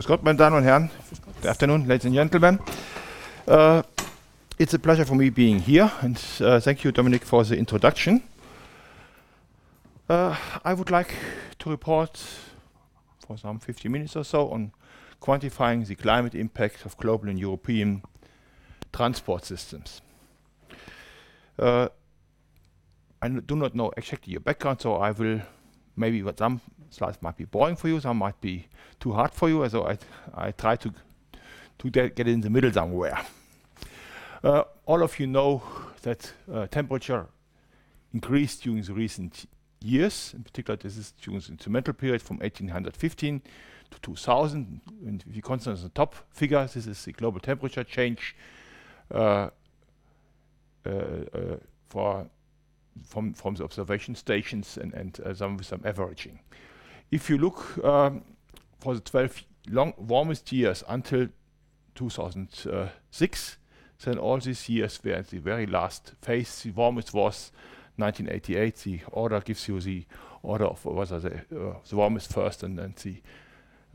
Grüß Gott, meine Damen und Herren. Good afternoon, ladies and gentlemen. Uh, it's a pleasure for me being here, and uh, thank you, Dominic, for the introduction. Uh, I would like to report for some 50 minutes or so on quantifying the climate impact of global and European transport systems. Uh, I do not know exactly your background, so I will maybe what some slides might be boring for you, some might be too hard for you. So I, I try to to get in the middle somewhere. Uh, all of you know that uh, temperature increased during the recent years. In particular, this is during the instrumental period from 1815 to 2000. And if you consider the top figure, this is the global temperature change uh, uh, uh, for from from the observation stations and and uh, some with some averaging. If you look um, for the 12 long warmest years until 2006, then all these years were the very last phase. The warmest was 1988. The order gives you the order of are the, uh, the warmest first and then the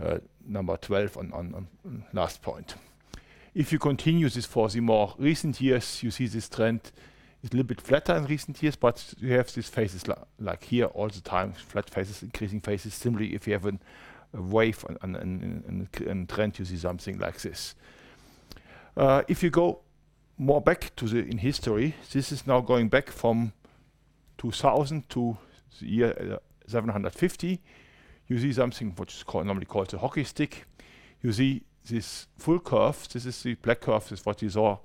uh, number 12 on, on, on last point. If you continue this for the more recent years, you see this trend a little bit flatter in recent years, but you have these phases li like here all the time, flat phases, increasing phases. Similarly, if you have an, a wave and, trend, you see something like this. Uh, if you go more back to the in history, this is now going back from 2000 to the year uh, 750. You see something which is normally called the hockey stick. You see this full curve. This is the black curve. This is what you saw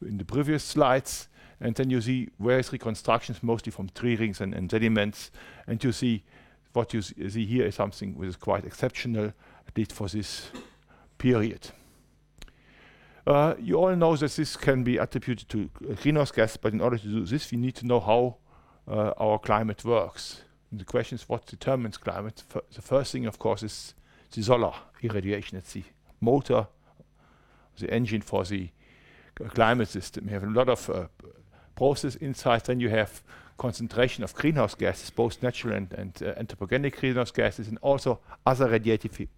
in the previous slides. And then you see various reconstructions, mostly from tree rings and, and sediments. And you see what you see here is something which is quite exceptional, at least for this period. Uh, you all know that this can be attributed to greenhouse gas, but in order to do this, we need to know how uh, our climate works. And the question is what determines climate. F the first thing, of course, is the solar irradiation. It's the motor, the engine for the uh, climate system. You have a lot of uh, process inside, then you have concentration of greenhouse gases, both natural and, and uh, anthropogenic greenhouse gases, and also other radiatively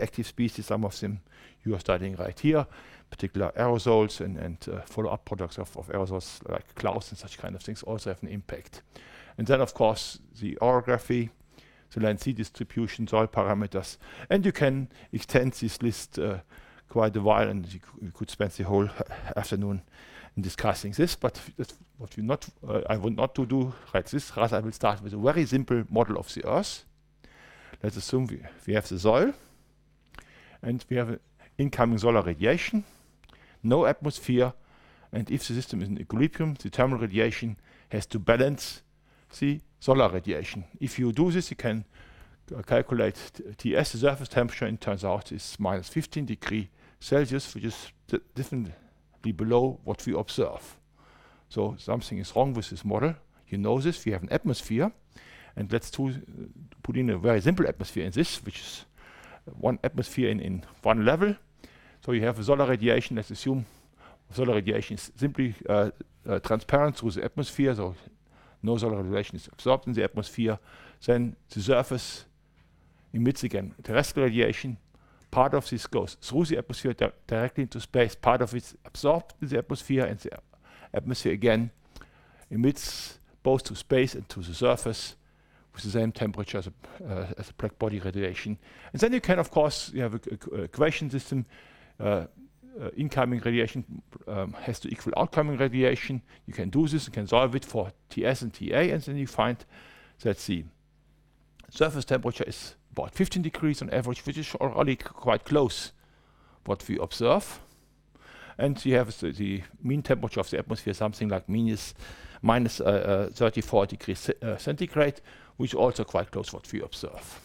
active species. Some of them you are studying right here, particular aerosols and, and uh, follow-up products of, of, aerosols like clouds and such kind of things also have an impact. And then, of course, the orography, the land sea distribution, soil parameters, and you can extend this list uh, quite a while, and you, you could spend the whole afternoon discussing this, but what we not, uh, I want not to do like this. Rather, I will start with a very simple model of the Earth. Let's assume we, we have the soil, and we have incoming solar radiation, no atmosphere, and if the system is in equilibrium, the thermal radiation has to balance the solar radiation. If you do this, you can uh, calculate TS, the surface temperature, and it turns out is minus 15 degree Celsius, which is different be below what we observe. So something is wrong with this model. You know this. We have an atmosphere, and let's to, uh, put in a very simple atmosphere in this, which is one atmosphere in, in one level. So you have solar radiation. Let's assume solar radiation is simply uh, uh, transparent through the atmosphere, so no solar radiation is absorbed in the atmosphere. Then the surface emits again terrestrial radiation, part of this goes through the atmosphere di directly into space, part of it is absorbed in the atmosphere, and the atmosphere again emits both to space and to the surface with the same temperature as a, uh, as a black body radiation. And then you can, of course, you have a, equation system. Uh, uh, incoming radiation um, has to equal outgoing radiation. You can do this, you can solve it for Ts and Ta, and then you find that the surface temperature is about 15 degrees on average, which is already quite close what we observe. And you have the, the mean temperature of the atmosphere, something like minus, minus uh, uh, 34 degrees uh, centigrade, which is also quite close what we observe.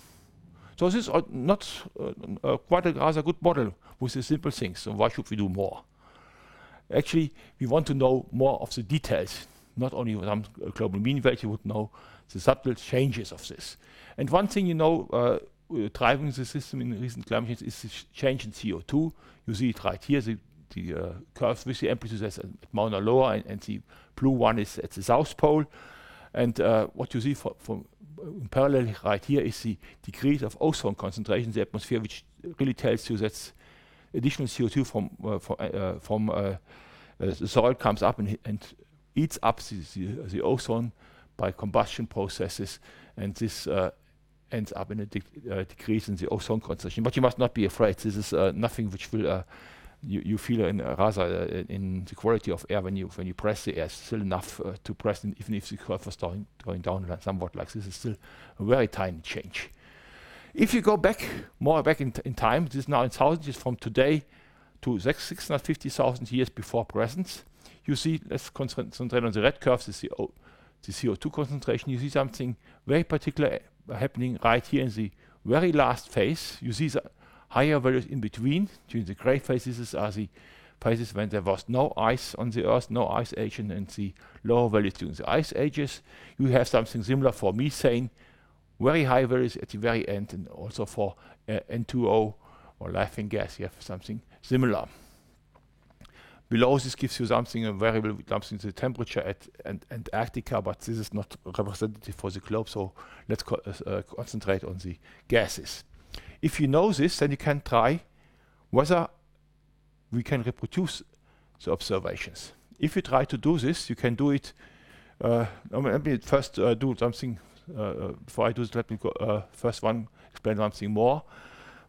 So this is not uh, uh, quite a rather good model with the simple things. So why should we do more? Actually, we want to know more of the details, not only some global mean value, would know the subtle changes of this. And one thing you know, uh, uh, driving the system in recent climate change is the change in CO2. You see it right here, the, the uh, curve with the amplitude at Mauna Loa, and, and, the blue one is at the South Pole. And uh, what you see for, for in parallel right here is the decrease of ozone concentration in the atmosphere, which really tells you that additional CO2 from uh, from, uh, from uh, the soil comes up and, and eats up the, the, the, ozone by combustion processes, and this ends up in a de decrease in the ozone concentration. But you must not be afraid. This is nothing which will you, you feel in uh, rather uh, in the quality of air when you when you press the air still enough uh, to press in, even if the curve is going, going down somewhat like this is still a very tiny change. If you go back more back in, in time, this is now in thousands years from today to 650,000 years before present. You see, let's concentrate on the red curve, this is the, the CO2 concentration. You see something very particular uh, happening right here in the very last phase. You see the higher values in between. During the gray phases are the phases when there was no ice on the Earth, no ice age, and the lower values during the ice ages. You have something similar for methane, very high values at the very end, and also for uh, N2O or laughing gas, you have something similar. Below this gives you something, a variable something the temperature at Antarctica, but this is not representative for the globe, so let's co uh, concentrate on the gases. If you know this, then you can try whether we can reproduce the observations. If you try to do this, you can do it. Uh, let me first uh, do something uh, uh, before I do this, let me go, uh, first one explain something more.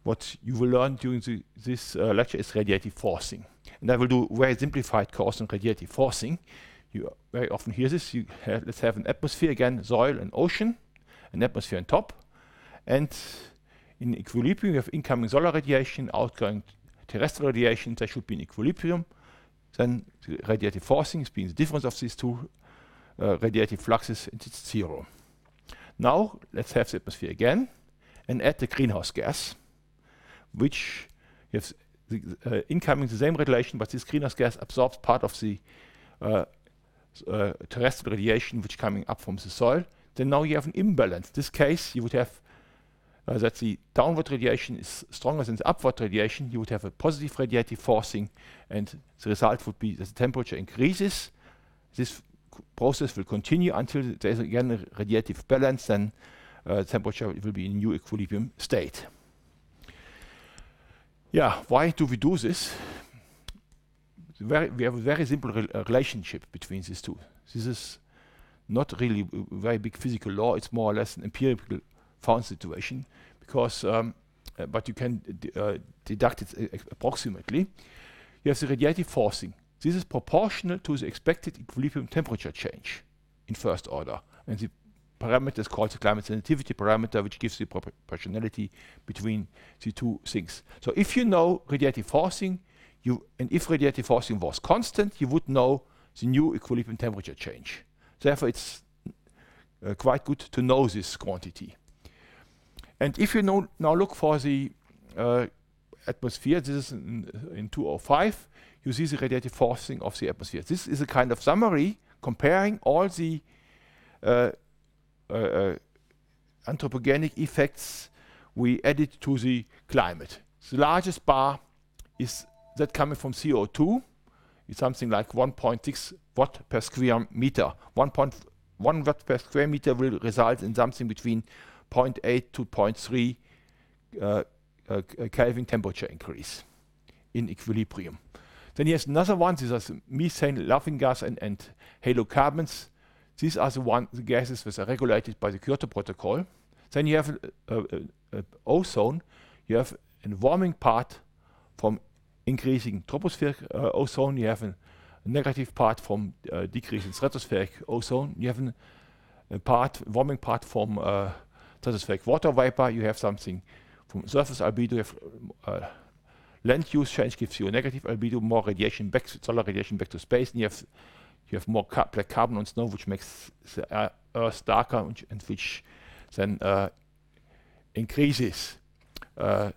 What you will learn during the, this lecture is radiative forcing. And I will do very simplified course on radiative forcing. You very often hear this. You have, let's have an atmosphere again, soil and ocean, an atmosphere on top. And in equilibrium, you have incoming solar radiation, outgoing terrestrial radiation. They should be in equilibrium. Then the radiative forcing is being the difference of these two uh, radiative fluxes, and it's zero. Now let's have the atmosphere again and add the greenhouse gas, which has the, uh, incoming the same relation, but this greenhouse gas absorbs part of the uh, uh, terrestrial radiation which coming up from the soil. Then now you have an imbalance. In this case, you would have uh, that the downward radiation is stronger than the upward radiation. You would have a positive radiative forcing, and the result would be that the temperature increases. This process will continue until there is again a radiative balance, then uh, temperature will be in a new equilibrium state. Yeah, why do we do this? Very, we have a very simple re uh, relationship between these two. This is not really a very big physical law, it's more or less an empirical found situation, because, um, uh, but you can uh, deduct it uh, approximately. You have the radiative forcing. This is proportional to the expected equilibrium temperature change in first order. And the parameter is called the climate sensitivity parameter, which gives the proportionality between the two things. So if you know radiative forcing, you, and if radiative forcing was constant, you would know the new equilibrium temperature change. Therefore, it's uh, quite good to know this quantity. And if you know, now look for the uh, atmosphere, this is in, in 205, you see the radiative forcing of the atmosphere. This is a kind of summary comparing all the uh, anthropogenic effects we added to the climate. The largest bar is that coming from CO2. It's something like 1.6 watt per square meter. 1.1 watt per square meter will result in something between 0.8 to 0.3 uh, uh, Kelvin temperature increase in equilibrium. Then here's another one. These are methane, laughing gas, and, and halocarbons. These are the, one, the gases that are regulated by the Kyoto Protocol. Then you have uh, uh, ozone. You have a warming part from increasing tropospheric uh, ozone. You have a, negative part from uh, decreasing stratospheric ozone. You have a part, warming part from uh, stratospheric water vapor. You have something from surface albedo. You have uh, land use change gives you a negative albedo, more radiation back, solar radiation back to space, and you have you have more ca black carbon on snow, which makes the Earth darker, and, and which then uh, increases uh,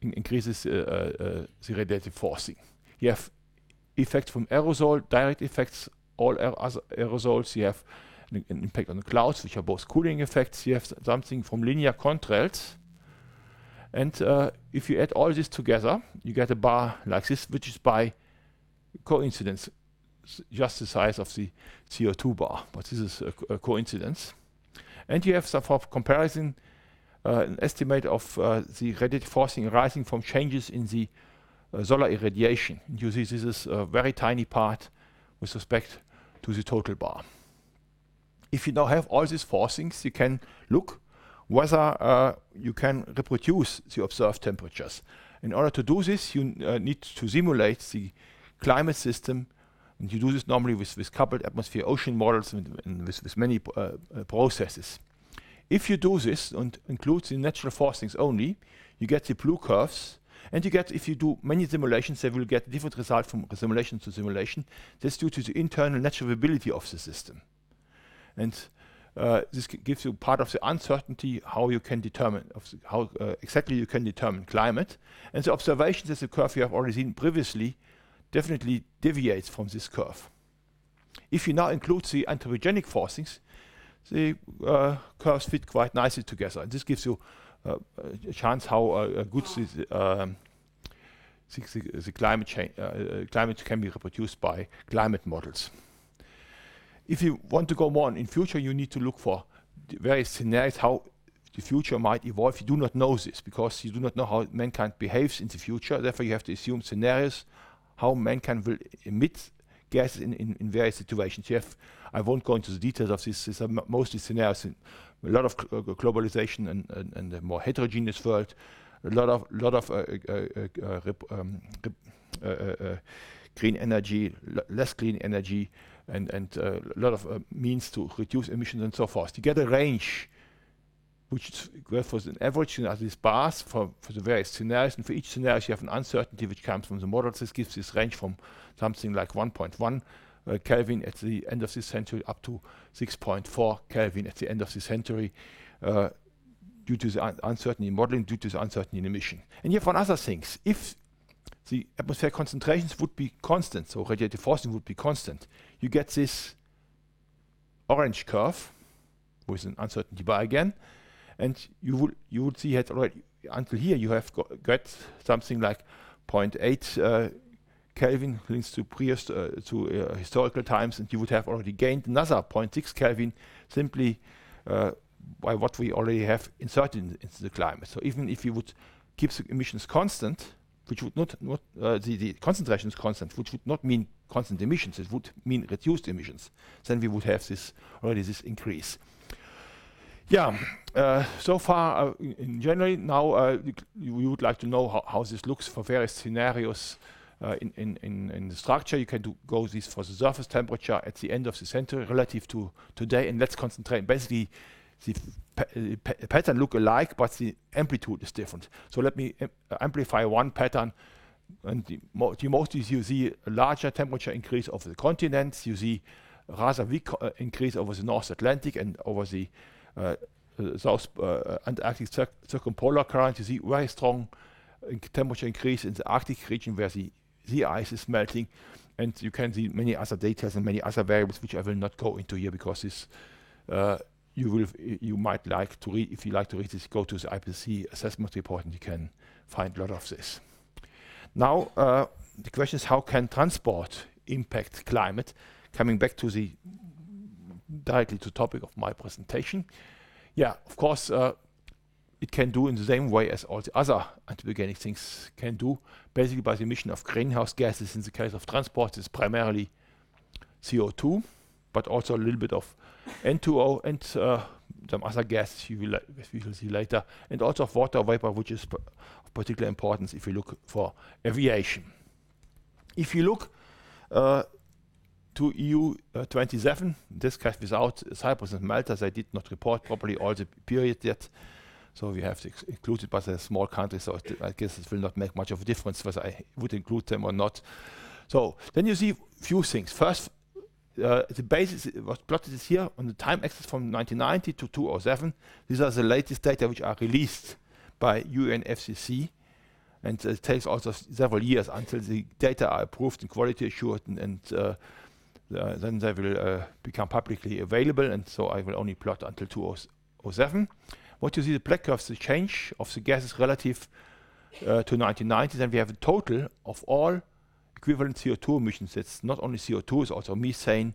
in increases uh, uh, the radiative forcing. You have effects from aerosol, direct effects, all aer aerosols. You have an, an, impact on the clouds, which are both cooling effects. You have something from linear contrails, and uh, if you add all this together, you get a bar like this, which is by coincidence just the size of the CO2 bar, but this is a, a coincidence. And you have some for comparison uh, an estimate of uh, the radiative forcing arising from changes in the uh, solar irradiation. And you see this is a very tiny part with respect to the total bar. If you now have all these forcings, you can look whether uh, you can reproduce the observed temperatures. In order to do this, you uh, need to simulate the climate system, and you do this normally with, with coupled atmosphere ocean models and, and with, with, many uh, uh, processes. If you do this and include the natural forcings only, you get the blue curves, and you get, if you do many simulations, they will get different result from simulation to simulation. That's due to the internal natural variability of the system. And uh, this gives you part of the uncertainty how you can determine how uh, exactly you can determine climate. And the observations as the curve you have already seen previously definitely deviates from this curve. If you now include the anthropogenic forcings, the uh, curves fit quite nicely together. And this gives you uh, a chance how uh, good the, um, the, the, climate, change, uh, climate can be reproduced by climate models if you want to go more on in future, you need to look for various scenarios how the future might evolve. You do not know this because you do not know how mankind behaves in the future. Therefore, you have to assume scenarios how mankind will emit gases in, in, in various situations. You have, I won't go into the details of this. These are mostly scenarios in a lot of uh, globalization and, and, and, a more heterogeneous world. A lot of lot of uh, uh, uh um, green energy, less clean energy, and, and uh, a lot of uh, means to reduce emissions and so forth. You get a range which is for an average you these bars for, for the various scenarios, and for each scenario you have an uncertainty which comes from the models. This gives this range from something like 1.1 uh, Kelvin at the end of this century up to 6.4 Kelvin at the end of this century uh, due to the un uncertainty in modeling, due to the uncertainty in emission. And you have one other things. If the atmospheric concentrations would be constant, so radiative forcing would be constant. You get this orange curve with an uncertainty bar again, and you would you would see it already until here you have got, got something like 0.8 uh, Kelvin links to uh, to uh, historical times, and you would have already gained another 0.6 Kelvin simply uh, by what we already have inserted in, into the climate. So even if you would keep the emissions constant, which would not, not uh, the, the concentration is constant, which would not mean constant emissions, it would mean reduced emissions. Then we would have this already this increase. Yeah, uh, so far uh, in, general, now uh, we would like to know how, this looks for various scenarios uh, in, the structure. You can go this for the surface temperature at the end of the century relative to today, and let's concentrate basically the pa pattern look alike, but the amplitude is different. So let me amplify one pattern. And the, mo the most is you see a larger temperature increase over the continents. You see rather weak uh, increase over the North Atlantic and over the uh, uh South uh, Antarctic cir circumpolar current. You see very strong temperature increase in the Arctic region where the sea ice is melting. And you can see many other details and many other variables which I will not go into here because this uh, you will you might like to read if you like to read this go to the IPCC assessment report and you can find a lot of this now uh, the question is how can transport impact climate coming back to the directly to topic of my presentation yeah of course uh, it can do in the same way as all the other anthropogenic things can do basically by the emission of greenhouse gases in the case of transport is primarily CO2 but also a little bit of N2O and uh, some other gases you will, we will see later, and also of water vapor, which is of particular importance if you look for aviation. If you look uh, to EU uh, 27, this case without Cyprus and Malta, they did not report properly all the period yet. So we have to include it, but they're small countries, so I guess it will not make much of a difference whether I would include them or not. So then you see few things. First, uh, the basis was plotted here on the time axis from 1990 to 2007. These are the latest data which are released by UNFCCC. And it takes also several years until the data are approved and quality assured, and, and uh, uh, then they will uh, become publicly available. And so I will only plot until 2007. What you see, the black curve is the change of the gases relative uh, to 1990. Then we have a total of all equivalent CO2 emissions. It's not only CO2, it's also methane,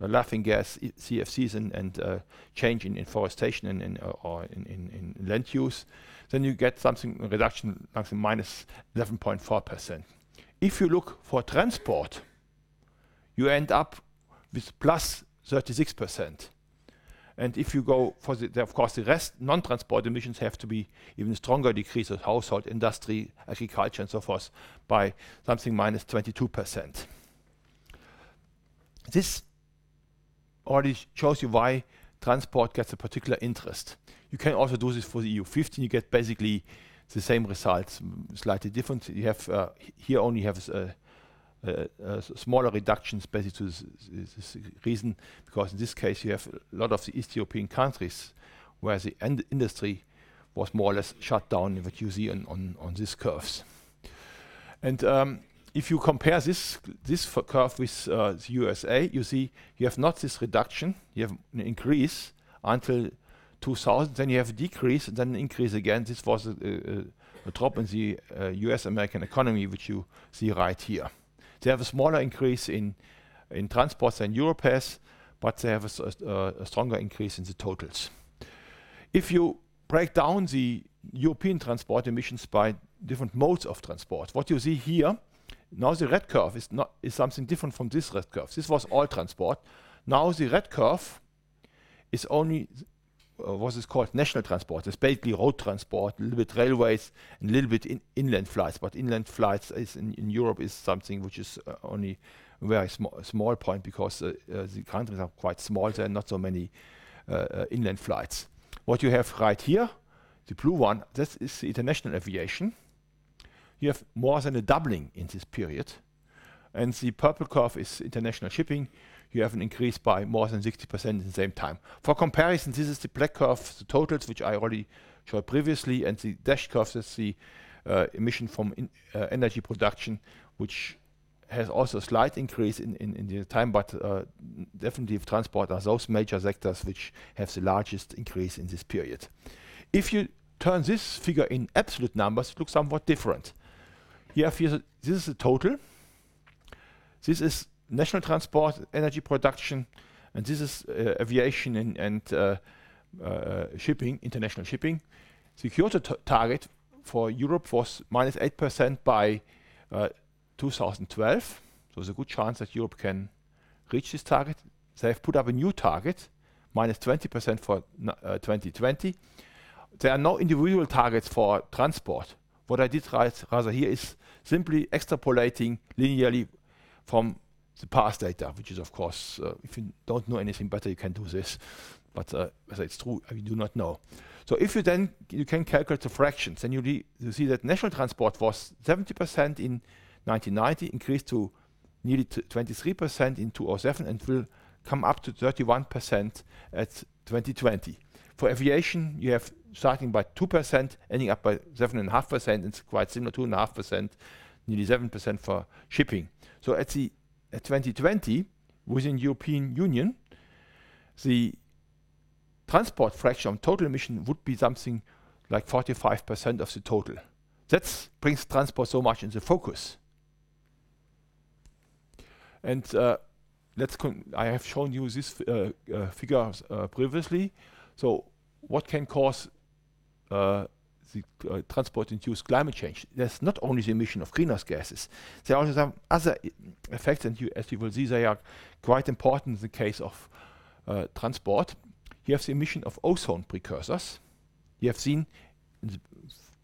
laughing gas, CFCs, and, and uh, change in, in forestation and in, uh, or in, in, in, land use, then you get something reduction something minus 11.4%. If you look for transport, you end up with plus 36%. And if you go for the, of course, the rest non-transport emissions have to be even stronger decreases, household, industry, agriculture, and so forth, by something minus 22%. This already shows you why transport gets a particular interest. You can also do this for the EU15. You get basically the same results, slightly different. You have uh, here only have uh, uh, smaller reductions basically to this, reason, because in this case you have a lot of the East European countries where the industry was more or less shut down, what you see on, these curves. And um, if you compare this this curve with uh, the USA, you see you have not this reduction, you have an increase until 2000, then you have a decrease, then an increase again. This was a, drop in the uh, US American economy, which you see right here. They have a smaller increase in in transports than Europe has, but they have a, stronger increase in the totals. If you break down the European transport emissions by different modes of transport, what you see here, now the red curve is not is something different from this red curve. This was all transport. Now the red curve is only uh, what is called national transport. It's basically road transport, a little bit railways, and a little bit in inland flights. But inland flights in, in Europe is something which is uh, only a very small small point because uh, uh, the countries are quite small. There are not so many uh, uh, inland flights. What you have right here, the blue one, this is the international aviation. You have more than a doubling in this period, and the purple curve is international shipping you have an increase by more than 60% in the same time. For comparison, this is the black curve, the totals, which I already showed previously, and the dashed curve is the uh, emission from in, uh, energy production, which has also a slight increase in, in, in the time, but uh, definitely transport are those major sectors which have the largest increase in this period. If you turn this figure in absolute numbers, it looks somewhat different. Here, this is the total. This is national transport, energy production, and this is uh, aviation and, and uh, uh, shipping, international shipping. The Kyoto target for Europe was minus 8% by 2012. So there's a good chance that Europe can reach this target. They have put up a new target, minus 20% for uh, 2020. There are no individual targets for transport. What I did rather here is simply extrapolating linearly from the past data, which is of course, uh, if you don't know anything better, you can do this. But uh, it's true, we do not know. So if you then you can calculate the fractions, then you, you see that national transport was 70% in 1990, increased to nearly 23% in 2007, and will come up to 31% at 2020. For aviation, you have starting by 2%, ending up by 7.5%. and It's quite similar, 2.5%, nearly 7% for shipping. So at the 2020 within European Union, the transport fraction of total emission would be something like 45% of the total. That brings transport so much into focus. And uh, let's I have shown you this uh, uh, figure uh, previously. So what can cause uh, the uh, transport-induced climate change. There's not only the emission of greenhouse gases, there are also some other effects, and you, as you will see, they are quite important in the case of uh, transport. You have the emission of ozone precursors. You have seen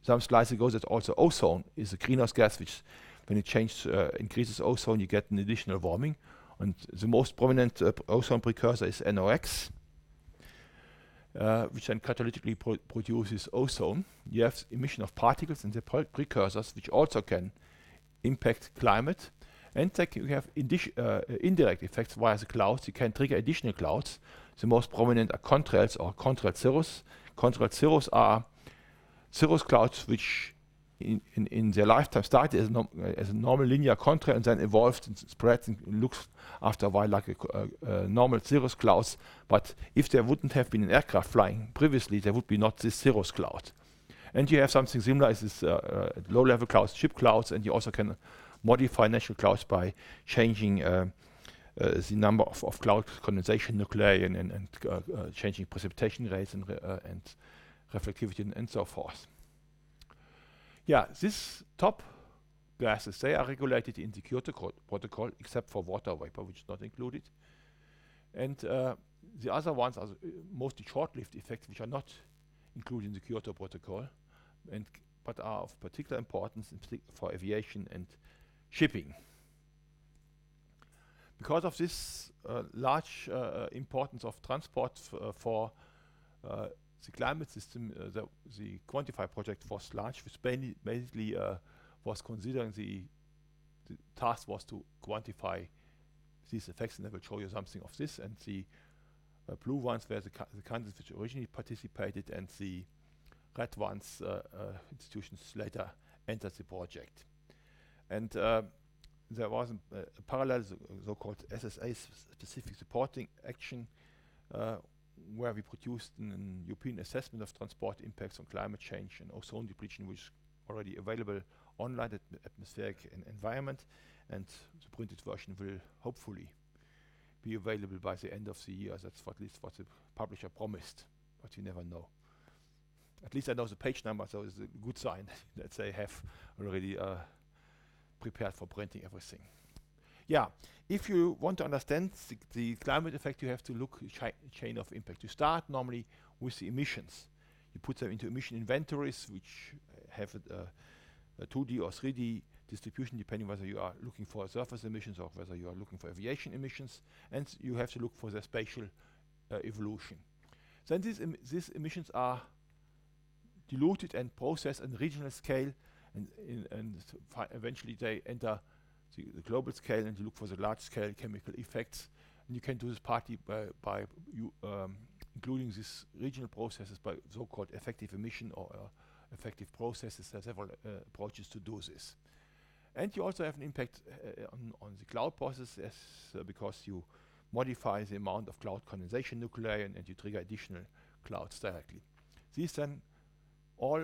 some slides ago that also ozone is a greenhouse gas, which when it changes, uh, increases ozone, you get an additional warming. And the most prominent uh, ozone precursor is NOx uh, which then catalytically pro produces ozone. You have emission of particles and the precursors, which also can impact climate. And you have uh, indirect effects via the clouds. You can trigger additional clouds. The most prominent are contrails or contrail cirrus. Contrail cirrus are cirrus clouds which in, in, their lifetime started as, no, uh, as, a normal linear contrail and then evolved and spread and looks after a while like a, a, a, normal cirrus cloud. But if there wouldn't have been an aircraft flying previously, there would be not this cirrus cloud. And you have something similar as this uh, uh, low-level clouds, ship clouds, and you also can modify natural clouds by changing uh, uh, the number of, of cloud condensation nuclei and, and, and uh, uh, changing precipitation rates and, and reflectivity and, and, so forth. Yeah, this top gases, they are regulated in the Kyoto protocol except for water vapor, which is not included. And the other ones are mostly short-lived effects, which are not included in the Kyoto protocol, and but are of particular importance for aviation and shipping. Because of this uh, large uh, importance of transport uh, for uh, the climate system, uh, the, the, Quantify project was large, which basically uh, was considering the, the, task was to quantify these effects, and I will show you something of this. And the blue ones were the, the countries which originally participated, and the red ones uh, uh, institutions later entered the project. And uh, there was a, a parallel so-called SSA specific supporting action where we produced an European assessment of transport impacts on climate change and ozone depletion, which is already available online at atmospheric and environment. And the printed version will hopefully be available by the end of the year. That's at least what the publisher promised, but you never know at least I know the page number, so it's a good sign that they have already uh, prepared for printing everything. Yeah, if you want to understand the, the climate effect, you have to look chi chain of impact. You start normally with the emissions. You put them into emission inventories, which have a, a 2D or 3D distribution, depending whether you are looking for surface emissions or whether you are looking for aviation emissions, and you have to look for their spatial uh, evolution. Then these, em these emissions are diluted and processed on regional scale, and, and eventually they enter the, the, global scale and you look for the large scale chemical effects. And you can do this partly by, by you, um, including these regional processes by so-called effective emission or uh, effective processes. There are several uh, approaches to do this. And you also have an impact uh, on, on the cloud processes uh, because you modify the amount of cloud condensation nuclei and, and you trigger additional clouds directly. These then all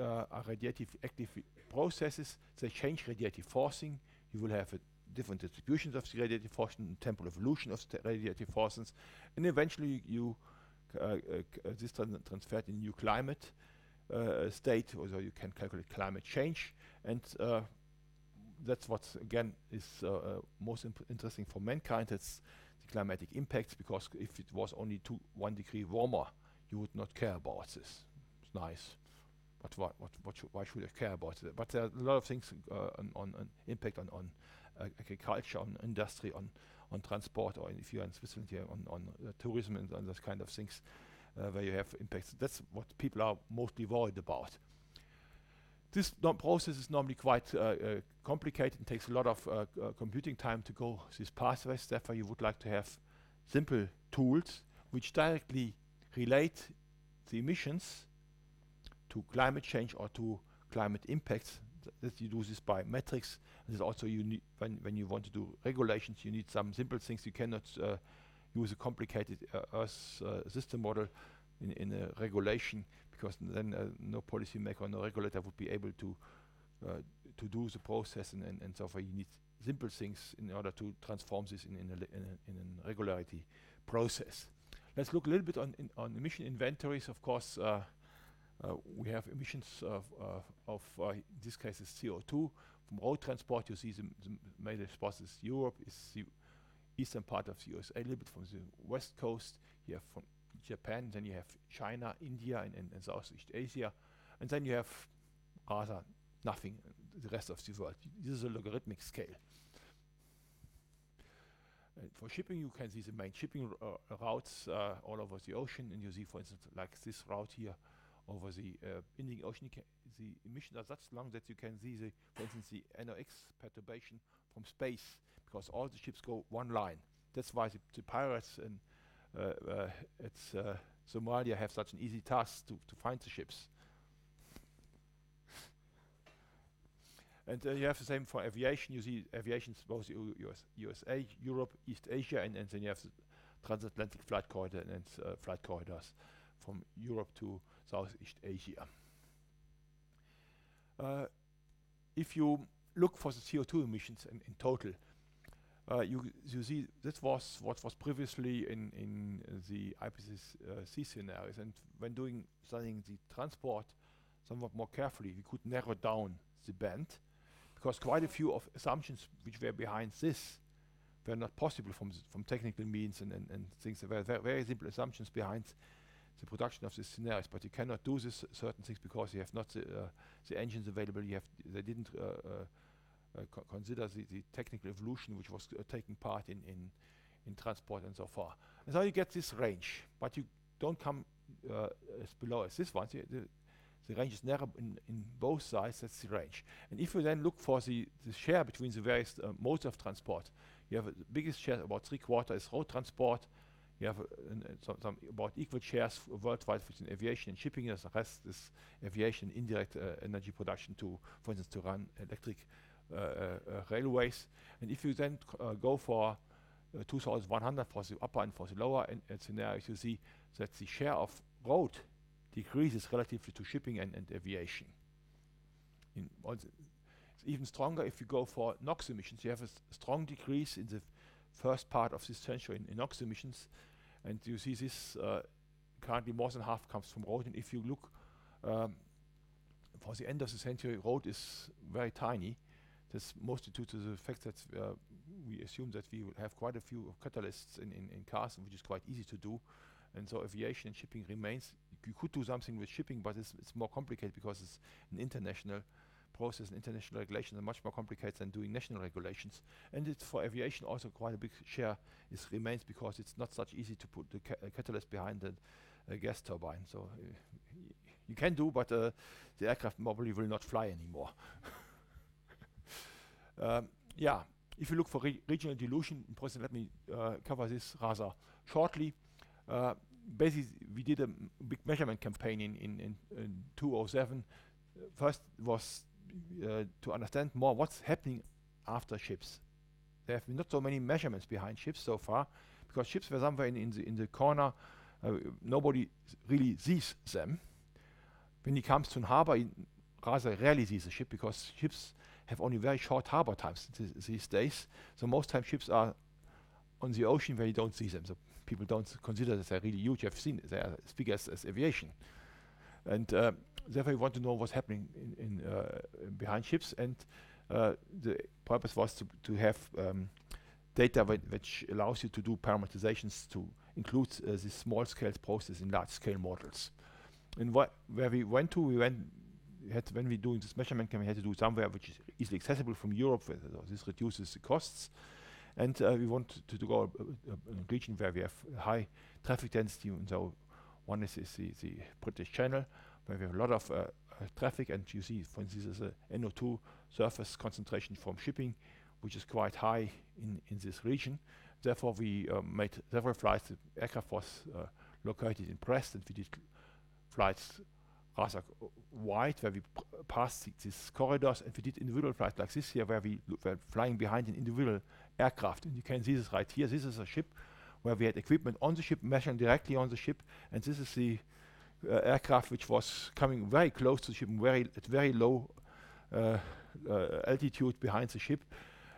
uh, are radiative active processes. They change radiative forcing. You will have different distributions of the radiative and temporal evolution of the radiative forces. And eventually you uh, uh, this tran transferred in new climate uh, state, although you can calculate climate change. And uh, that's what, again, is uh, most interesting for mankind. It's the climatic impacts, because if it was only two, one degree warmer, you would not care about this. It's nice but what, what, what should, why should I care about it? But there are a lot of things uh, on, on, on, impact on, on uh, agriculture, on industry, on, on transport, or if you're in Switzerland here, on, on uh, tourism and, those kind of things uh, where you have impacts. That's what people are mostly worried about. This process is normally quite uh, uh, complicated and takes a lot of computing time to go these pathways. Therefore, you would like to have simple tools which directly relate the emissions to climate change or to climate impacts. Th that you do this by metrics. And also you need when when you want to do regulations, you need some simple things. You cannot uh, use a complicated uh, Earth uh, system model in, in a regulation because then uh, no policymaker or no regulator would be able to to do the process and, and, and so forth. You need simple things in order to transform this in, in, a, in, a, in a regularity process. Let's look a little bit on, on emission inventories. Of course, uh, we have emissions of, uh, of uh, in this case, is CO2 from road transport. You see the, the major spots is Europe, is the eastern part of the USA, a little bit from the west coast. You have from Japan, then you have China, India, and, and, and Southeast Asia, and then you have rather nothing, the rest of the world. This is a logarithmic scale. For shipping, you can see the main shipping uh, routes uh, all over the ocean, and you see, for instance, like this route here, over the uh, Indian Ocean, the emissions are such long that you can see the, for instance, the NOx perturbation from space because all the ships go one line. That's why the, the pirates in uh, uh, it's uh, Somalia have such an easy task to, to find the ships. And uh, you have the same for aviation. You see aviation both US, USA, Europe, East Asia, and, and then you have the transatlantic flight corridor and, and uh, flight corridors from Europe to Southeast Asia. Uh, if you look for the CO2 emissions in, in total, uh, you you see this was what was previously in in the IPCC scenarios, and when doing studying the transport somewhat more carefully, we could narrow down the band because quite a few of assumptions which were behind this were not possible from from technical means and, and, and things. There were very simple assumptions behind the production of the scenarios, but you cannot do this certain things because you have not the, uh, the engines available. You have they didn't uh, uh, uh, co consider the, the, technical evolution which was uh, taking part in, in, in transport and so far. And so you get this range, but you don't come as below as this one. The, the range is narrow in, in both sides, that's the range. And if you then look for the, the share between the various uh, modes of transport, you have the biggest share, about three quarters, is road transport. You have uh, some, about equal shares worldwide between aviation and shipping. As the rest is aviation, indirect uh, energy production to, for instance, to run electric uh, railways. And if you then go for 2100 for the upper and for the lower scenarios, you see that the share of road decreases relatively to shipping and, and aviation. In it's even stronger if you go for NOx emissions. You have a strong decrease in the first part of this century in, in NOx emissions, and you see this uh, currently more than half comes from road. And if you look um, for the end of the century, road is very tiny, that's mostly due to the fact that uh, we assume that we will have quite a few catalysts in, in, in cars, which is quite easy to do. And so aviation and shipping remains. You could do something with shipping, but it's, it's more complicated because it's an international process and international regulations are much more complicated than doing national regulations. And it's for aviation also quite a big share is remains because it's not such easy to put the ca catalyst behind the uh, gas turbine. So uh, you can do, but uh, the aircraft probably will not fly anymore. Um, yeah, if you look for re regional dilution, let me uh, cover this rather shortly. Uh, basically, we did a big measurement campaign in, in, in, in 2007. First was uh, to understand more what's happening after ships. There have been not so many measurements behind ships so far, because ships were somewhere in, in the in the corner. Uh, nobody really sees them. When he comes to a harbor, he rather rarely sees a ship because ships have only very short harbor times th these days. So most times ships are on the ocean where you don't see them. So people don't consider that they're really huge. I've seen they're as big as, as aviation. And uh, therefore, you want to know what's happening in, in uh, behind ships. And uh, the purpose was to, to have um, data which allows you to do parameterizations to include uh, this small scale process in large scale models. And what, where we went to, we went had when we doing this measurement, we had to do somewhere which is easily accessible from Europe. So this reduces the costs, and uh, we want to, to go a, a, a, region where we have high traffic density. And so one is, is the, the, British Channel, we have a lot of uh, uh, traffic, and you see, for instance, there's a NO2 surface concentration from shipping, which is quite high in, in this region. Therefore, we um, made several flights. The aircraft was uh, located in Preston. We did flights rather wide, where we passed these corridors, and we did individual flights like this here, where we were flying behind an individual aircraft. And you can see this right here. This is a ship where we had equipment on the ship, measuring directly on the ship, and this is the uh, aircraft which was coming very close to the ship, very at very low uh, uh, altitude behind the ship.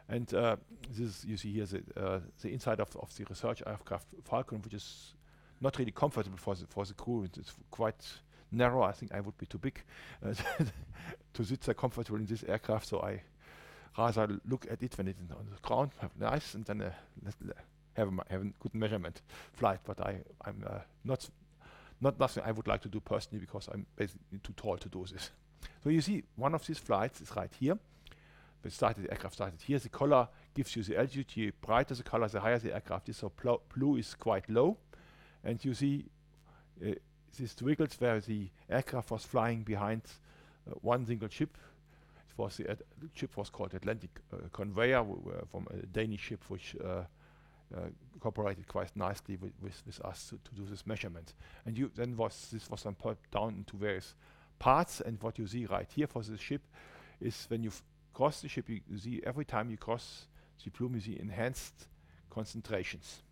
And uh, this you see here the, uh, the inside of, of the research aircraft Falcon, which is not really comfortable for the for the crew. It's quite narrow. I think I would be too big to sit there comfortable in this aircraft. So I rather look at it when it's on the ground, nice, and then uh, have a, have a good measurement flight. But I I'm uh, not not nothing I would like to do personally because I'm basically too tall to do this. So you see, one of these flights is right here. We started the aircraft started here. The color gives you the altitude. The brighter the color, the higher the aircraft is. So blue is quite low, and you see uh, these where the aircraft was flying behind uh, one single ship. It was the, the ship was called Atlantic uh, Conveyor from a Danish ship which uh, cooperated quite nicely with, with, with us to, to, do this measurement. And you then was this was then put down into various parts. And what you see right here for the ship is when you cross the ship, you, you, see every time you cross the plume, you see enhanced concentrations.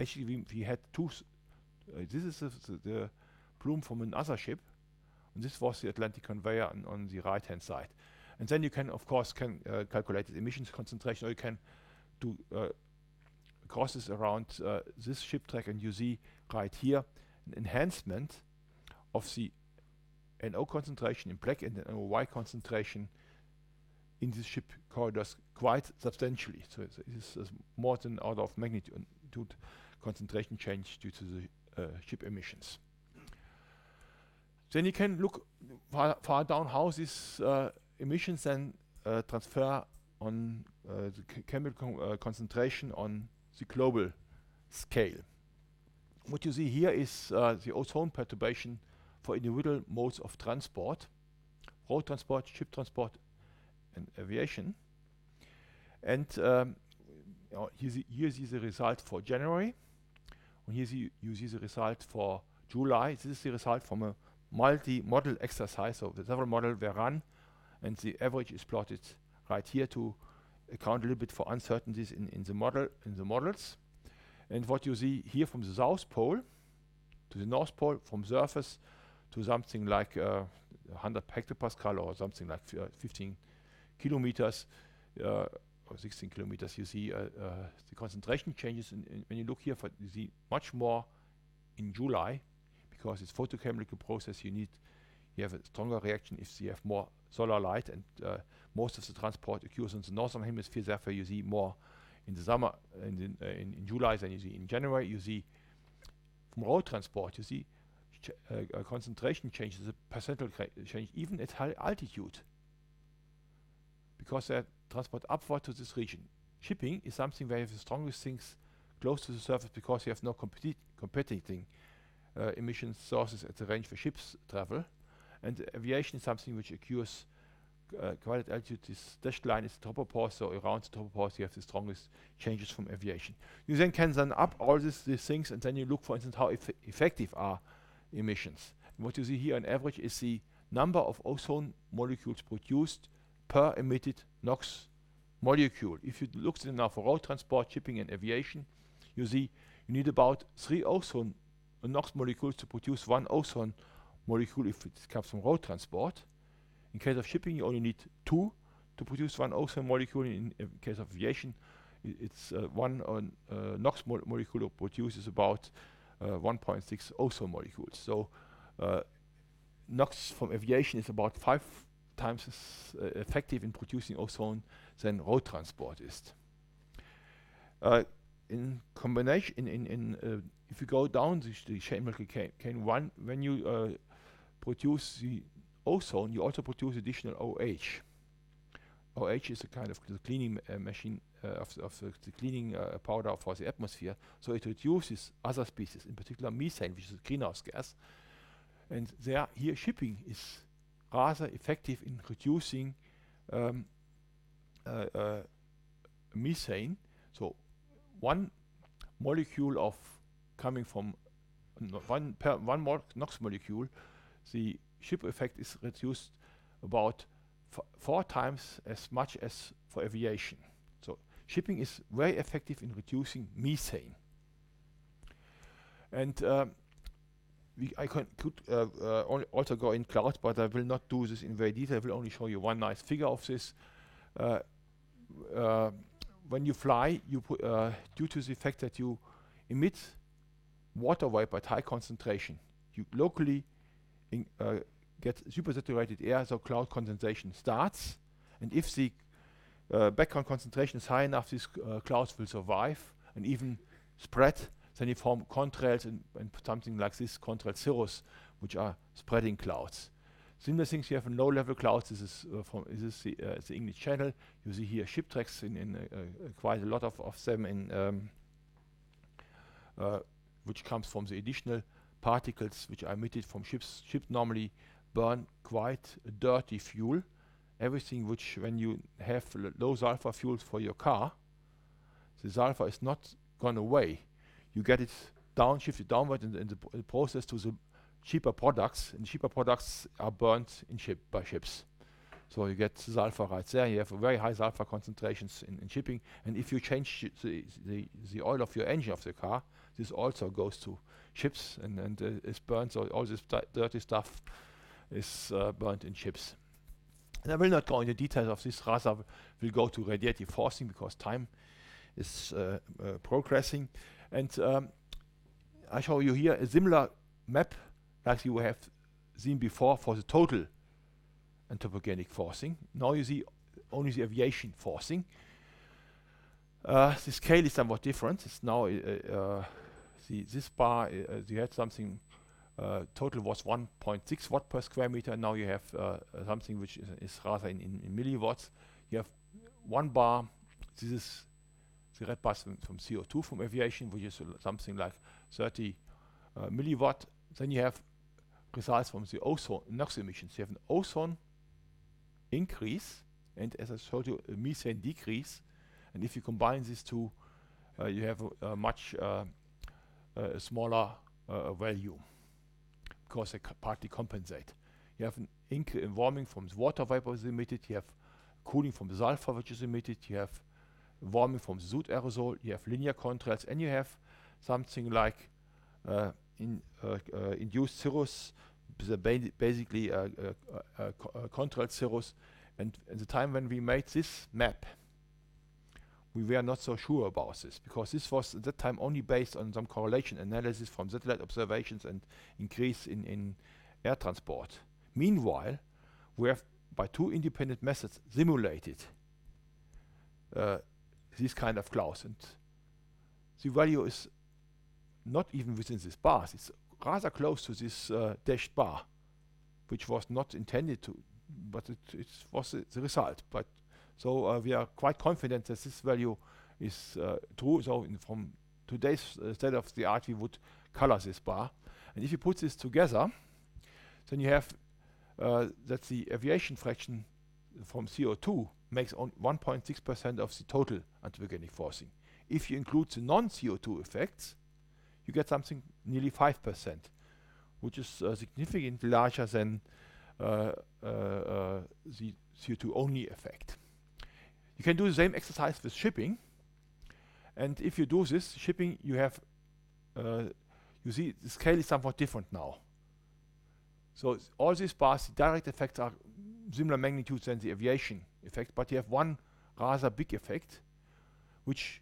Actually, we, we had two uh, this is the, the, plume from another ship, and this was the Atlantic conveyor on, on the right-hand side. And then you can, of course, can uh, calculate the emissions concentration, or you can do uh, crosses around uh, this ship track and you see right here an enhancement of the NO concentration in black and the NOY concentration in these ship corridors quite substantially. So it's, it's more than order of magnitude concentration change due to the uh, ship emissions. Then you can look far, far down how these uh, emissions then uh, transfer on uh, the chemical uh, concentration on the global scale. What you see here is uh, the ozone perturbation for individual modes of transport, road transport, ship transport, and aviation. And um, here, see, here is the result for January, and here see, you see the result for July. This is the result from a multi-model exercise. So the several models were run, and the average is plotted right here to account a little bit for uncertainties in, in the model in the models. And what you see here from the south pole to the north pole, from surface to something like uh, 100 hectopascal or something like uh, 15 kilometers uh, or 16 kilometers, you see uh, uh, the concentration changes. In when you look here, for you see much more in July because it's photochemical process. You need you have a stronger reaction if you have more solar light, and uh, most of the transport occurs in the northern hemisphere. Therefore, you see more in the summer, in, uh, in, in July than you see in January. You see from road transport, you see uh, concentration changes, a percentage change even at high altitude because they transport upward to this region. Shipping is something where you have the strongest things close to the surface because you have no competing uh, emission sources at the range for ships travel. And aviation is something which occurs uh, quite at altitude. This dashed line is the tropopause, so around the tropopause you have the strongest changes from aviation. You then can sum up all this, these things and then you look, for instance, how eff effective are emissions. And what you see here on average is the number of ozone molecules produced per emitted NOx molecule. If you look at it now for road transport, shipping and aviation, you see you need about three ozone NOx molecules to produce one ozone molecule if it comes from road transport. In case of shipping, you only need two to produce one ozone molecule. In, in case of aviation, it's uh, one uh, NOx mo molecule produces about uh, 1.6 ozone molecules. So uh, NOx from aviation is about five times as uh, effective in producing ozone than road transport is. Uh, in combination, in, in, in if you go down the, the chemical chain, one when you produce the ozone, you also produce additional OH. OH is a kind of the cleaning uh, machine uh, of, the, of the, the cleaning uh, powder for the atmosphere. So it reduces other species, in particular methane, which is a greenhouse gas. And there, here shipping is rather effective in reducing um, uh, uh, methane. So one molecule of coming from one one NOx molecule, the ship effect is reduced about four times as much as for aviation. So shipping is very effective in reducing methane. And um, I could uh, uh, also go in cloud, but I will not do this in very detail. I will only show you one nice figure of this. Uh, uh when you fly, you uh, due to the fact that you emit water vapor at high concentration, you locally uh, get supersaturated air, so cloud condensation starts. And if the background concentration is high enough, these clouds will survive and even spread then you form contrails and, and something like this, contrail cirrus, which are spreading clouds. Similar things you have in low-level clouds. This is uh, from this is the, uh, the, English Channel. You see here ship tracks in, in uh, uh quite a lot of, of them, in um, uh, which comes from the additional particles which are emitted from ships. Ships normally burn quite dirty fuel. Everything which, when you have low sulfur fuels for your car, the sulfur is not gone away you get it downshifted downward in the, in the, the process to the cheaper products, and cheaper products are burnt in ship by ships. So you get sulfur right there. You have very high sulfur concentrations in, in shipping. And if you change the, the, the oil of your engine of the car, this also goes to ships and, and uh, is burnt. So all this dirty stuff is uh, burnt in ships. And I will not go into details of this. Rather, we'll go to radiative forcing because time is uh, uh, progressing. And um, I show you here a similar map like you have seen before for the total anthropogenic forcing. Now you see only the aviation forcing. Uh, the scale is somewhat different. It's now uh, uh, the, this bar, uh, you had something, uh, total was 1.6 watt per square meter. Now you have uh, something which is, is rather in, in, in, milliwatts. You have one bar, this is the red bar from, from CO2 from aviation, which is something like 30 milliwatt. Then you have results from the ozone NOx emissions. You have an ozone increase and as I showed you a methane decrease and if you combine these two uh, you have a, a much uh, a smaller uh, value because they partly compensate. You have an in warming from the water vapor is emitted, you have cooling from the sulfur which is emitted, you have warming from soot aerosol, you have linear contrails and you have something like uh, in, uh, uh, induced cirrus, basically a, a, a, a contrail cirrus and at the time when we made this map, we were not so sure about this because this was at that time only based on some correlation analysis from satellite observations and increase in, in air transport. Meanwhile, we have by two independent methods simulated uh, this kind of clouds and the value is not even within this bar, it's rather close to this uh, dashed bar which was not intended to but it, it was the result. But so uh, we are quite confident that this value is uh, true. So from today's uh, state of the art, we would color this bar. And if you put this together, then you have that the aviation fraction from CO2 makes on 1.6% of the total anthropogenic forcing. If you include the non-CO2 effects, you get something nearly 5%, which is uh, significantly larger than uh, uh, the CO2 only effect. You can do the same exercise with shipping. And if you do this, shipping, you have, uh, you see the scale is somewhat different now. So all these bars, the direct effects are similar magnitudes than the aviation effect, but you have one rather big effect, which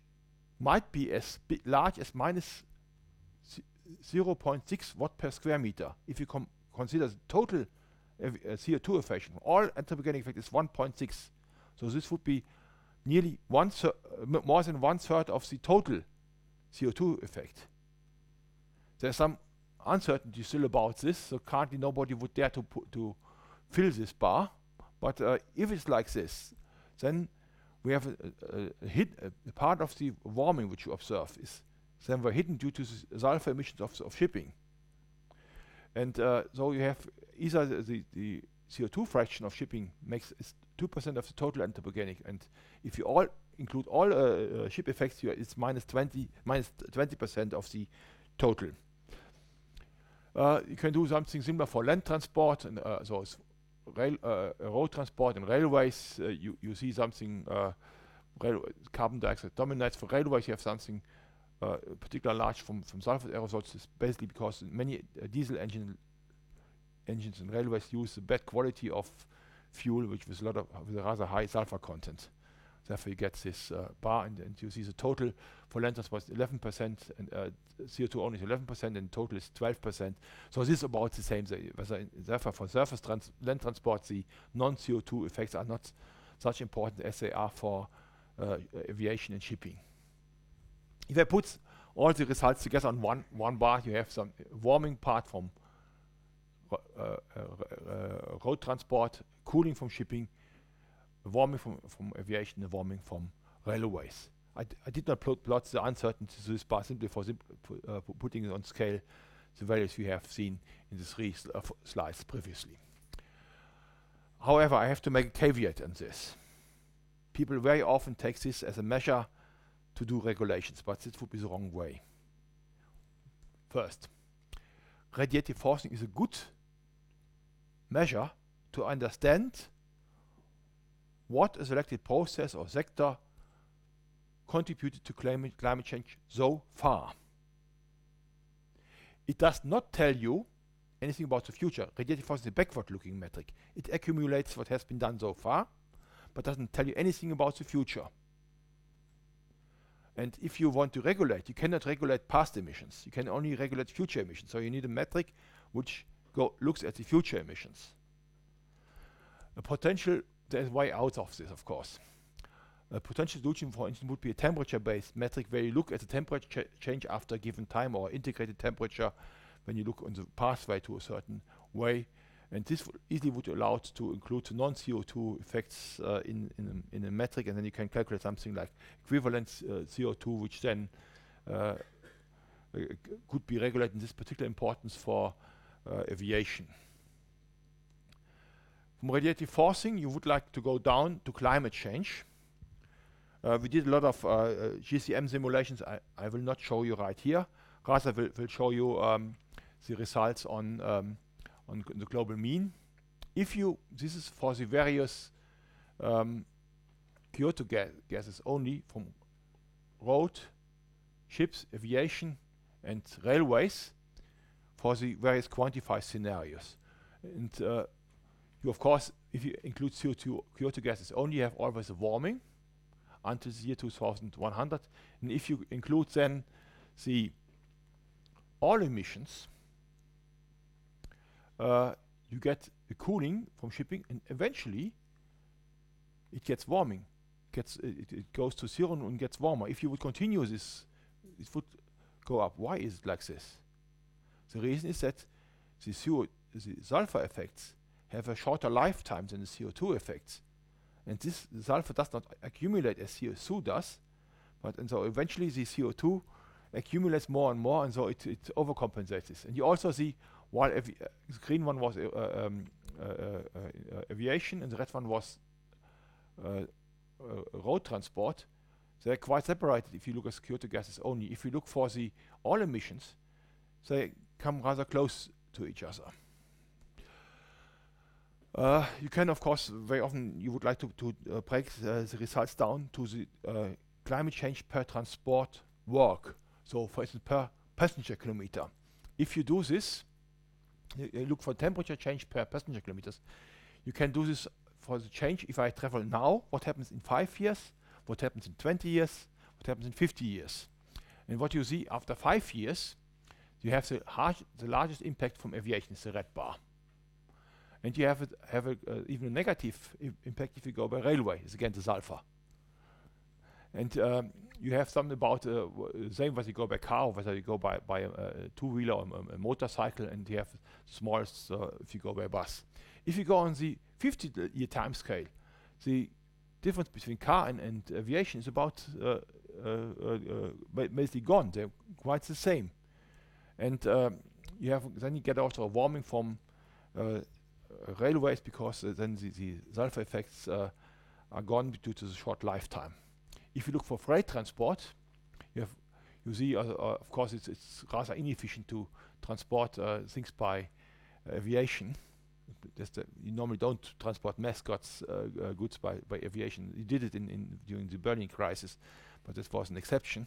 might be as large as minus 0.6 watt per square meter if you consider the total uh, CO2 effect, all anthropogenic effect is 1.6. So this would be nearly one more than one third of the total CO2 effect. There's some uncertainty still about this, so currently nobody would dare to to fill this bar. But uh, if it's like this, then we have a, a, a hit. A part of the warming which you observe is then we're hidden due to the sulfur emissions of, of shipping. And uh, so you have either the, the, the, CO2 fraction of shipping makes 2% of the total anthropogenic. And if you all include all uh, uh, ship effects here, it's minus 20 minus 20% of the total. Uh, you can do something similar for land transport and uh, so rail, uh, road transport and railways. you you see something carbon dioxide dominates for railways. You have something uh, particularly large from, from sulfur aerosols is basically because many uh, diesel engine engines and railways use the bad quality of fuel, which with a lot of with rather high sulfur content. Therefore, you get this uh, bar, and, and, you see the total for land transport is 11%, and uh, CO2 only is 11%, and total is 12%. So this is about the same. therefore, for surface trans land transport, the non-CO2 effects are not such important as they are for uh, aviation and shipping. If I put all the results together on one, one bar, you have some warming part from road transport, cooling from shipping, warming from, from aviation, and warming from railways. I, I did not plot, plot the uncertainty to this bar simply for putting it on scale the values we have seen in the three sl uh, slides previously. However, I have to make a caveat on this. People very often take this as a measure to do regulations, but this would be the wrong way. First, radiative forcing is a good measure to understand what a selected process or sector contributed to climate, climate change so far. It does not tell you anything about the future. Radiative force is a backward-looking metric. It accumulates what has been done so far, but doesn't tell you anything about the future. And if you want to regulate, you cannot regulate past emissions. You can only regulate future emissions. So you need a metric which go, looks at the future emissions. A potential, there's way out of this, of course. A potential solution, for instance, would be a temperature-based metric where you look at the temperature ch change after a given time or integrated temperature when you look on the pathway to a certain way. And this easily would allow to include non-CO2 effects uh, in, in a, in, a, metric, and then you can calculate something like equivalent uh, CO2, which then uh, uh could be regulated in this particular importance for uh, aviation. From radiative forcing, you would like to go down to climate change. Uh, we did a lot of GCM simulations. I, I, will not show you right here. Rather, will, will show you um, the results on um, on the global mean. If you, this is for the various um, Kyoto ga gases only from road, ships, aviation, and railways for the various quantified scenarios. And uh, you, of course, if you include CO2 Kyoto gases only, have always a warming until the year 2100. And if you include then the all emissions, uh, you get a cooling from shipping, and eventually it gets warming. Gets it, it, goes to zero and gets warmer. If you would continue this, it would go up. Why is it like this? The reason is that the, CO, the sulfur effects have a shorter lifetime than the CO2 effects. And this sulfur does not accumulate as CO2 does, but and so eventually the CO2 accumulates more and more, and so it, it overcompensates this. And you also see while uh, the green one was uh, um, uh, aviation and the red one was road transport, they're quite separated if you look at Kyoto gases only. If you look for the all emissions, they come rather close to each other. Uh, you can, of course, very often you would like to, to uh, break uh, the results down to the climate change per transport work. So, for instance, per passenger kilometer. If you do this, you look for temperature change per passenger kilometers. You can do this for the change if I travel now, what happens in five years, what happens in 20 years, what happens in 50 years. And what you see after five years, you have the, the largest impact from aviation, is the red bar. And you have, have a, uh, even a negative impact if you go by railway, it's again the sulfur. And um, you have something about uh, same whether you go by car or whether you go by, by a, a two-wheeler or a, a, motorcycle, and you have smallest uh, if you go by bus. If you go on the 50-year time scale, the difference between car and, and aviation is about uh, uh, uh, basically gone. They're quite the same. And um, you have then you get also a warming from railways because then the, the sulfur effects are gone due to the short lifetime. If you look for freight transport, you have you see, uh, uh, of course, it's, it's rather inefficient to transport uh, things by aviation. you normally don't transport mascots uh, goods by, by aviation. You did it in, in during the Berlin crisis, but this was an exception.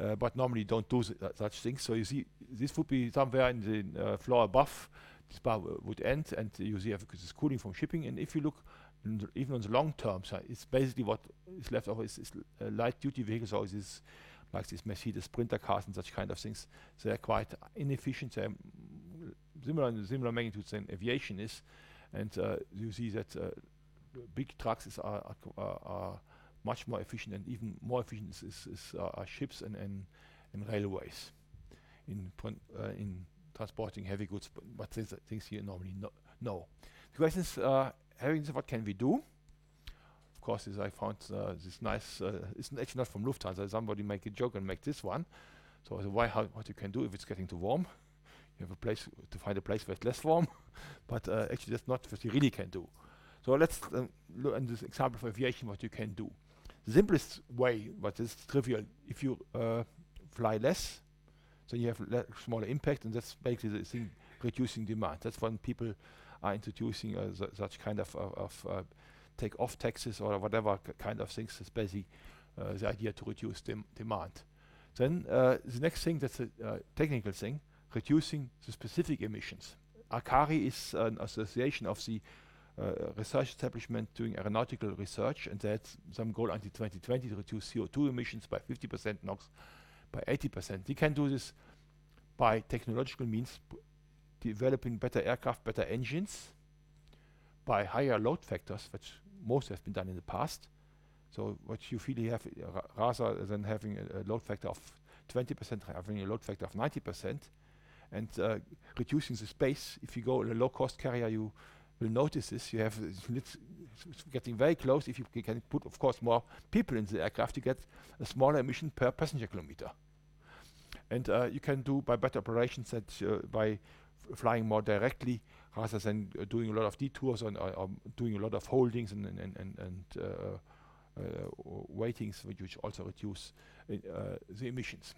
Uh, but normally don't do uh, such things. So you see, this would be somewhere in the uh, floor above. This bar would end, and you see, this cooling from shipping. And if you look even on the long term side, it's basically what is left over is, is uh, light duty vehicles or is like these Mercedes Sprinter cars and such kind of things. They're quite inefficient. They're similar in similar magnitude than aviation is, and uh, you see that uh, big trucks is, are, are, are, much more efficient, and even more efficient is, is, is uh, ships and, and, and railways in uh, in transporting heavy goods. But, but these things you normally no know. The question is uh, having what can we do? Of course, as I found uh, this nice, uh, it's actually not from Lufthansa. Somebody make a joke and make this one. So why, how, what you can do if it's getting too warm? You have a place to find a place where it's less warm, but uh, actually that's not what you really can do. So let's um, look at this example for aviation, what you can do. Simplest way, but it's trivial, if you uh, fly less, then you have smaller impact, and that's basically the thing reducing demand. That's when people are introducing uh, such kind of, of uh, take off taxes or whatever kind of things. It's basically uh, the idea to reduce dem demand. Then the next thing that's a technical thing, reducing the specific emissions. ACARE is an association of the uh, research establishment doing aeronautical research, and that's some goal until 2020 to reduce CO2 emissions by 50%, NOx by 80%. You can do this by technological means, developing better aircraft, better engines, by higher load factors, which most has been done in the past. So what you really have, uh, rather than having a, a, load factor of 20%, having a load factor of 90%, and uh, reducing the space. If you go in a low-cost carrier, you will notice this. You have it's getting very close. If you can put, of course, more people in the aircraft, you get a smaller emission per passenger kilometer. And uh, you can do by better operations that uh, by flying more directly rather than uh, doing a lot of detours or, or, doing a lot of holdings and, and, and, and uh, uh, waitings, which also reduce uh, the emissions.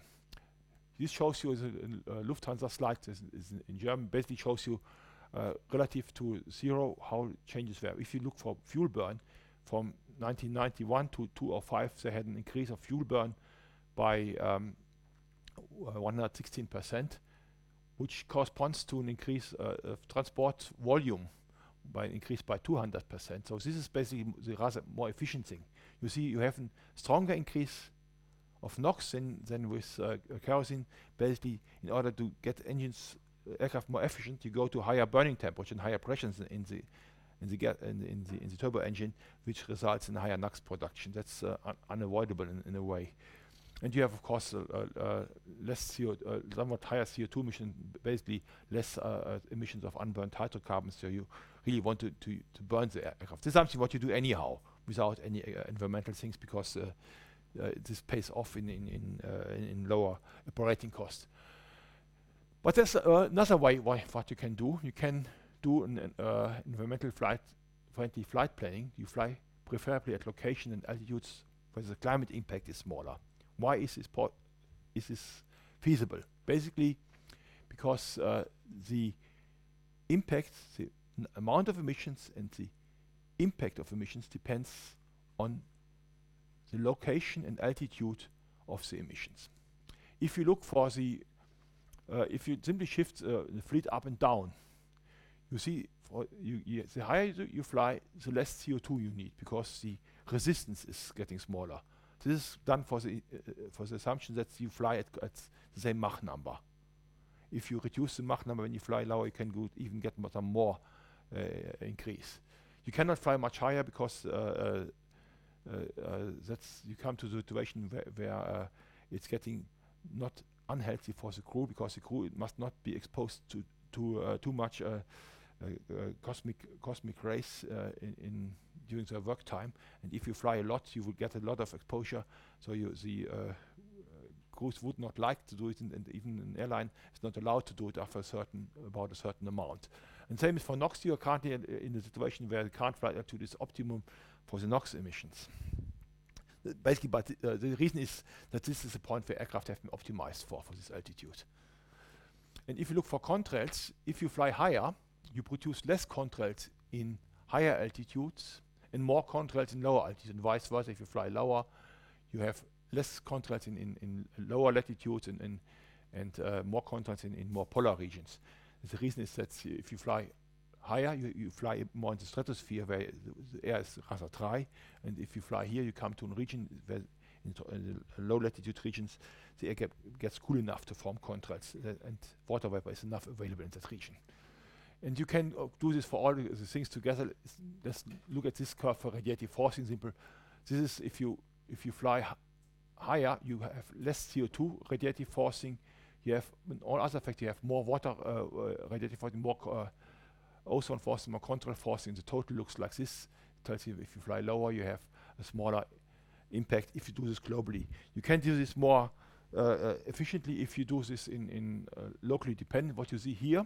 This shows you the Lufthansa slide is, is in German, basically shows you relative to zero how changes were. If you look for fuel burn from 1991 to 2005, they had an increase of fuel burn by um, 116%, which corresponds to an increase uh, of transport volume by an increase by 200%. So this is basically the rather more efficient thing you see you have a stronger increase of NOx than, than with uh, kerosene. Basically, in order to get engines, uh, aircraft more efficient, you go to higher burning temperature and higher pressures in the in the, in the, in the, in the turbo engine, which results in higher NOx production. That's uh, un unavoidable in, in, a way. And you have, of course, uh, uh, less CO, uh, somewhat higher CO2 emission, basically less emissions of unburned hydrocarbons. So you really want to, to, to burn the aircraft. This is something what you do anyhow without any uh, environmental things because uh, uh, this pays off in in in, in lower operating costs. But there's another way why what you can do. You can do an, an environmental flight friendly flight planning. You fly preferably at location and altitudes where the climate impact is smaller. Why is this, is this feasible? Basically, because uh, the impact, the amount of emissions and the impact of emissions depends on the location and altitude of the emissions. If you look for the, uh, if you simply shift uh, the fleet up and down, you see you, you the higher you fly, the less CO2 you need because the resistance is getting smaller. This is done for the uh, uh, for the assumption that you fly at, at, the same Mach number. If you reduce the Mach number when you fly lower, you can even get some more uh, increase. You cannot fly much higher because uh, that's you come to the situation where, where it's getting not unhealthy for the crew because the crew must not be exposed to to uh, too much uh, uh, cosmic cosmic rays in, in during their work time. And if you fly a lot, you will get a lot of exposure. So you, the uh, crews would not like to do it, and, and, even an airline is not allowed to do it after a certain about a certain amount. And same is for NOx. You are currently in, a situation where the current flight altitude is optimum for the NOx emissions. Basically, but uh, the reason is that this is the point where aircraft have been optimized for, for this altitude. And if you look for contrails, if you fly higher, you produce less contrails in higher altitudes and more contrails in lower altitudes, and vice versa. If you fly lower, you have less contrails in, in, in lower latitudes and, and, and uh, more contrails in, in more polar regions. The reason is that if you fly higher, you, you fly more in the stratosphere where the, the air is rather dry. And if you fly here, you come to a region where in, in the low latitude regions, the air get, gets cool enough to form contrails, uh, and water vapor is enough available in that region. And you can uh, do this for all the, the things together. Let's look at this curve for radiative forcing. Simple. This is if you if you fly higher, you have less CO2 radiative forcing you have in all other effects, you have more water uh, uh, radiative forcing, more uh, ozone forcing, more contrail forcing. The total looks like this. It tells you if you fly lower, you have a smaller impact if you do this globally. You can do this more uh, uh, efficiently if you do this in, in uh, locally dependent. What you see here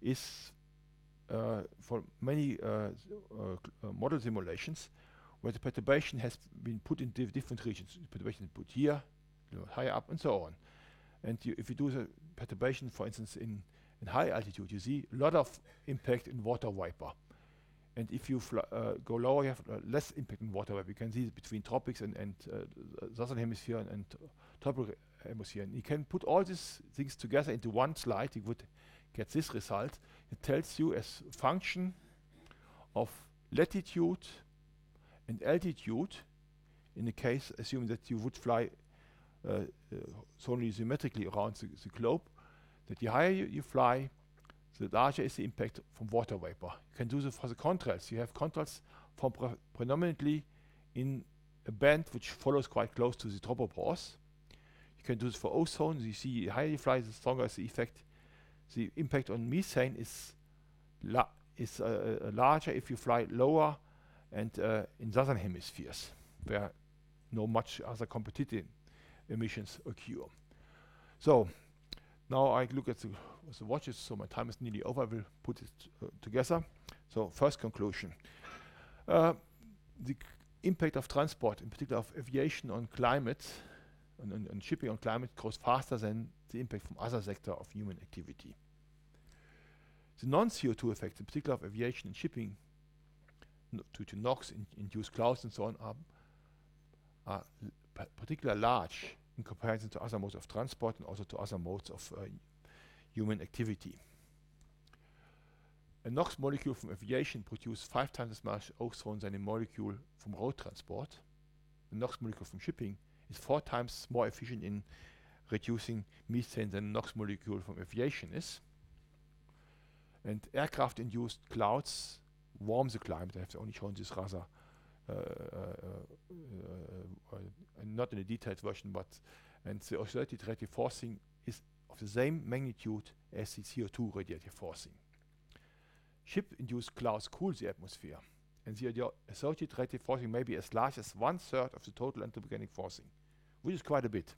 is for many model simulations where the perturbation has been put in diff different regions. The perturbation put here, higher up, and so on. And you, if you do the perturbation, for instance, in, in high altitude, you see a lot of impact in water vapor. And if you uh, go lower, you have uh, less impact in water vapor. You can see between tropics and, and uh, southern hemisphere and, and tropical hemisphere. And you can put all these things together into one slide. You would get this result. It tells you as function of latitude and altitude in the case assuming that you would fly uh, uh, solely symmetrically around the, the, globe, that the higher you, you, fly, the larger is the impact from water vapor. You can do this for the contrails. You have contrails from pre predominantly in a band which follows quite close to the tropopause. You can do this for ozone. You see, the higher you fly, the stronger is the effect. The impact on methane is is uh, uh, larger if you fly lower and uh, in southern hemispheres, where no much other competitive emissions occur. So now I look at the, the, watches, so my time is nearly over. I will put it uh, together. So first conclusion. Uh, the impact of transport, in particular of aviation on climate and, and, shipping on climate grows faster than the impact from other sector of human activity. The non-CO2 effects, in particular of aviation and shipping, due to NOx, in, induced clouds and so on, are, are particularly large in comparison to other modes of transport and also to other modes of uh, human activity. A NOx molecule from aviation produces five times as much ozone than a molecule from road transport. A NOx molecule from shipping is four times more efficient in reducing methane than a NOx molecule from aviation is. And aircraft-induced clouds warm the climate. I have only shown this rather Uh, uh, uh, not in a detailed version, but and the oscillated radiative forcing is of the same magnitude as the CO2 radiative forcing. Ship-induced clouds cool the atmosphere, and the associated radiative forcing may be as large as one third of the total anthropogenic forcing, which is quite a bit.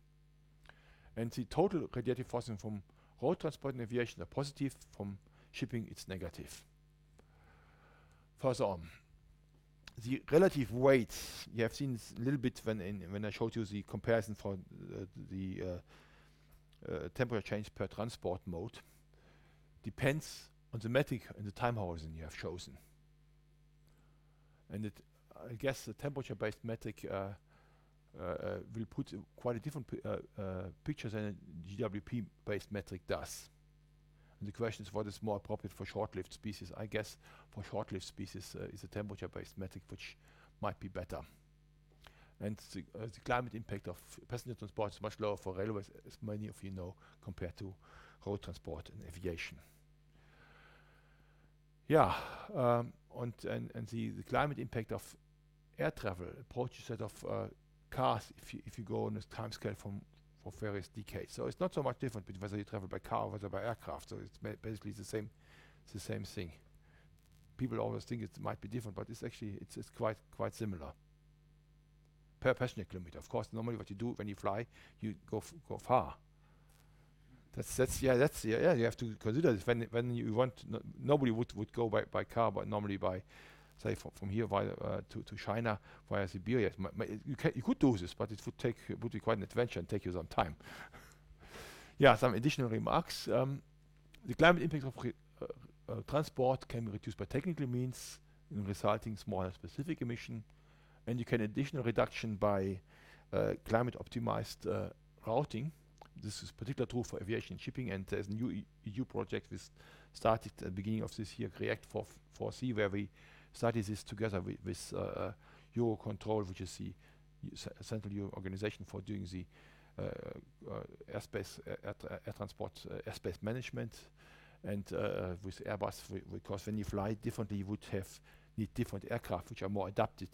And the total radiative forcing from road transport and aviation are positive, from shipping it's negative. Further on, the relative weight, you have seen a little bit when in, when I showed you the comparison for uh, the uh, uh, temperature change per transport mode, depends on the metric and the time horizon you have chosen. And it, I guess the temperature-based metric uh, uh, will put quite a different picture than a GWP-based metric does. The question is what is more appropriate for short-lived species. I guess for short-lived species uh, is a temperature-based metric which might be better. And the, uh, the, climate impact of passenger transport is much lower for railways, as many of you know, compared to road transport and aviation. Yeah, um, and, and, and the, the climate impact of air travel approaches that of uh, cars if you, if you go on a time scale from for various decades. So it's not so much different between whether you travel by car or whether by aircraft. So it's basically the same, the same thing. People always think it might be different, but it's actually it's, it's quite quite similar. Per passenger kilometer, of course. Normally, what you do when you fly, you go go far. That's that's yeah that's yeah, yeah you have to consider this when when you want no, nobody would would go by by car, but normally by say from, from here via, uh, to, to China via Siberia. you, you could do this, but it would take would be quite an adventure and take you some time. yeah, some additional remarks. Um, the climate impact of uh, uh, transport can be reduced by technical means, in resulting smaller specific emission, and you can additional reduction by uh, climate optimized uh, routing. This is particularly true for aviation and shipping, and there's a new e EU project we started at the beginning of this year, React for 4C, where we study this together with, with uh, uh, Eurocontrol, which is the central EU organization for doing the uh, uh, airspace air, air, transport airspace management and with Airbus because when you fly differently you would have need different aircraft which are more adapted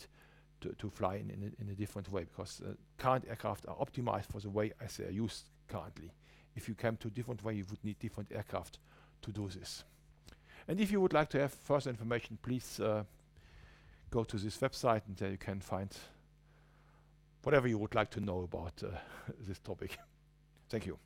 to, to fly in, in, a, in a different way because uh, current aircraft are optimized for the way as they are used currently. If you come to a different way, you would need different aircraft to do this. And if you would like to have further information, please uh, go to this website and there you can find whatever you would like to know about uh, this topic. Thank you.